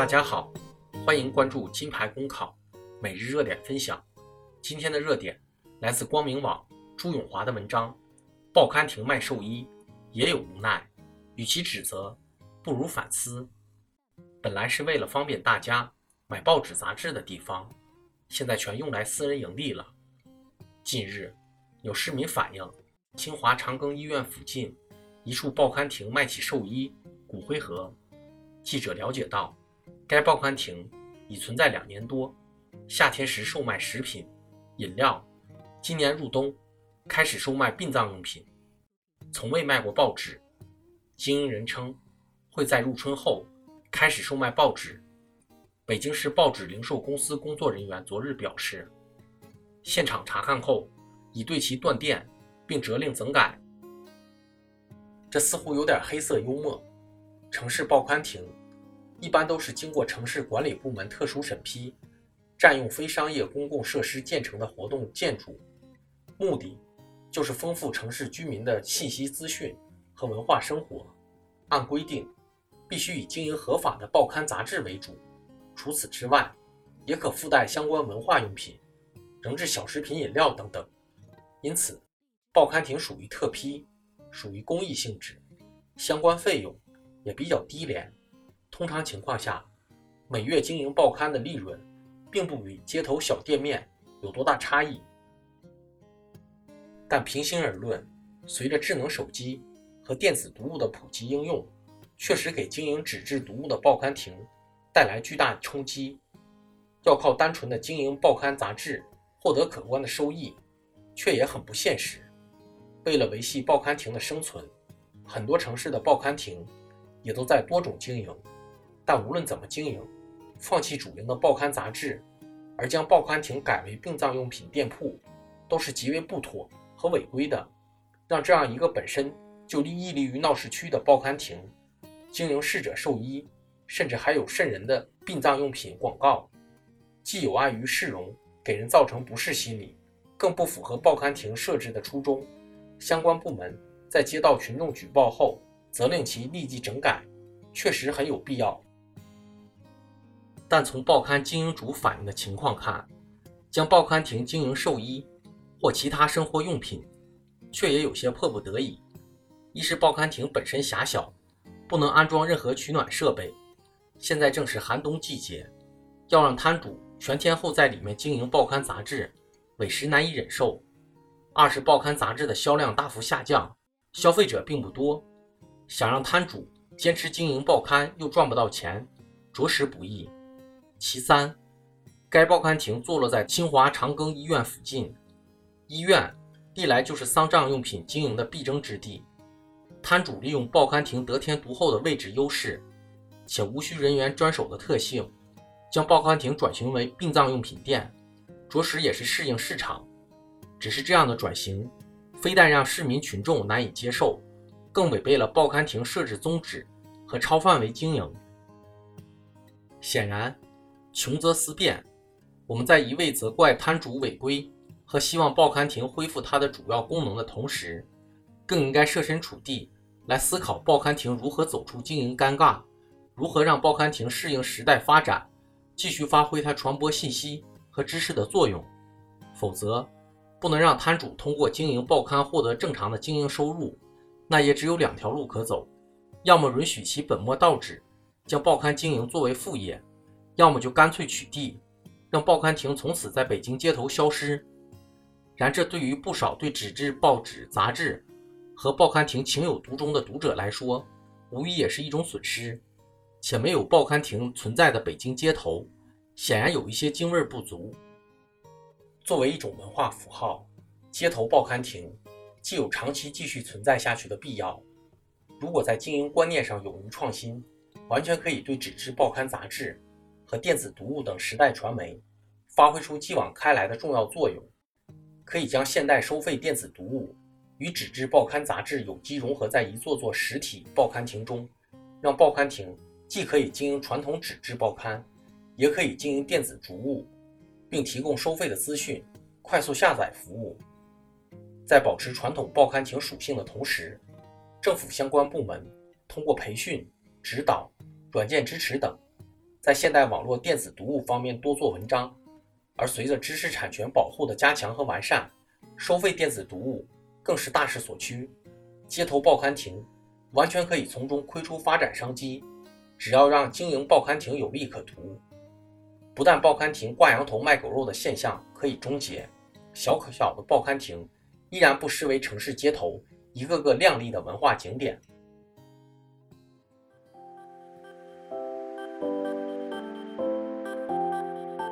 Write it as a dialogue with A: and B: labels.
A: 大家好，欢迎关注金牌公考每日热点分享。今天的热点来自光明网朱永华的文章：报刊亭卖寿衣也有无奈，与其指责，不如反思。本来是为了方便大家买报纸杂志的地方，现在全用来私人盈利了。近日，有市民反映，清华长庚医院附近一处报刊亭卖起寿衣、骨灰盒。记者了解到。该报刊亭已存在两年多，夏天时售卖食品、饮料，今年入冬开始售卖殡葬用品，从未卖过报纸。经营人称会在入春后开始售卖报纸。北京市报纸零售公司工作人员昨日表示，现场查看后已对其断电并责令整改。这似乎有点黑色幽默。城市报刊亭。一般都是经过城市管理部门特殊审批，占用非商业公共设施建成的活动建筑，目的就是丰富城市居民的信息资讯和文化生活。按规定，必须以经营合法的报刊杂志为主，除此之外，也可附带相关文化用品、仍制小食品饮料等等。因此，报刊亭属于特批，属于公益性质，相关费用也比较低廉。通常情况下，每月经营报刊的利润，并不与街头小店面有多大差异。但平心而论，随着智能手机和电子读物的普及应用，确实给经营纸质读物的报刊亭带来巨大冲击。要靠单纯的经营报刊杂志获得可观的收益，却也很不现实。为了维系报刊亭的生存，很多城市的报刊亭也都在多种经营。但无论怎么经营，放弃主营的报刊杂志，而将报刊亭改为殡葬用品店铺，都是极为不妥和违规的。让这样一个本身就屹立于闹市区的报刊亭，经营逝者寿衣，甚至还有渗人的殡葬用品广告，既有碍于市容，给人造成不适心理，更不符合报刊亭设置的初衷。相关部门在接到群众举报后，责令其立即整改，确实很有必要。但从报刊经营主反映的情况看，将报刊亭经营寿衣或其他生活用品，却也有些迫不得已。一是报刊亭本身狭小，不能安装任何取暖设备；现在正是寒冬季节，要让摊主全天候在里面经营报刊杂志，委实难以忍受。二是报刊杂志的销量大幅下降，消费者并不多，想让摊主坚持经营报刊又赚不到钱，着实不易。其三，该报刊亭坐落在清华长庚医院附近，医院历来就是丧葬用品经营的必争之地。摊主利用报刊亭得天独厚的位置优势，且无需人员专守的特性，将报刊亭转型为殡葬用品店，着实也是适应市场。只是这样的转型，非但让市民群众难以接受，更违背了报刊亭设置宗旨和超范围经营。显然。穷则思变，我们在一味责怪摊主违规和希望报刊亭恢复它的主要功能的同时，更应该设身处地来思考报刊亭如何走出经营尴尬，如何让报刊亭适应时代发展，继续发挥它传播信息和知识的作用。否则，不能让摊主通过经营报刊获得正常的经营收入，那也只有两条路可走：要么允许其本末倒置，将报刊经营作为副业。要么就干脆取缔，让报刊亭从此在北京街头消失。然这对于不少对纸质报纸、杂志和报刊亭情有独钟的读者来说，无疑也是一种损失。且没有报刊亭存在的北京街头，显然有一些京味不足。作为一种文化符号，街头报刊亭既有长期继续存在下去的必要，如果在经营观念上勇于创新，完全可以对纸质报刊杂志。和电子读物等时代传媒发挥出继往开来的重要作用，可以将现代收费电子读物与纸质报刊杂志有机融合在一座座实体报刊亭中，让报刊亭既可以经营传统纸质报刊，也可以经营电子读物，并提供收费的资讯、快速下载服务。在保持传统报刊亭属性的同时，政府相关部门通过培训、指导、软件支持等。在现代网络电子读物方面多做文章，而随着知识产权保护的加强和完善，收费电子读物更是大势所趋。街头报刊亭完全可以从中窥出发展商机，只要让经营报刊亭有利可图，不但报刊亭挂羊头卖狗肉的现象可以终结，小可小的报刊亭依然不失为城市街头一个个亮丽的文化景点。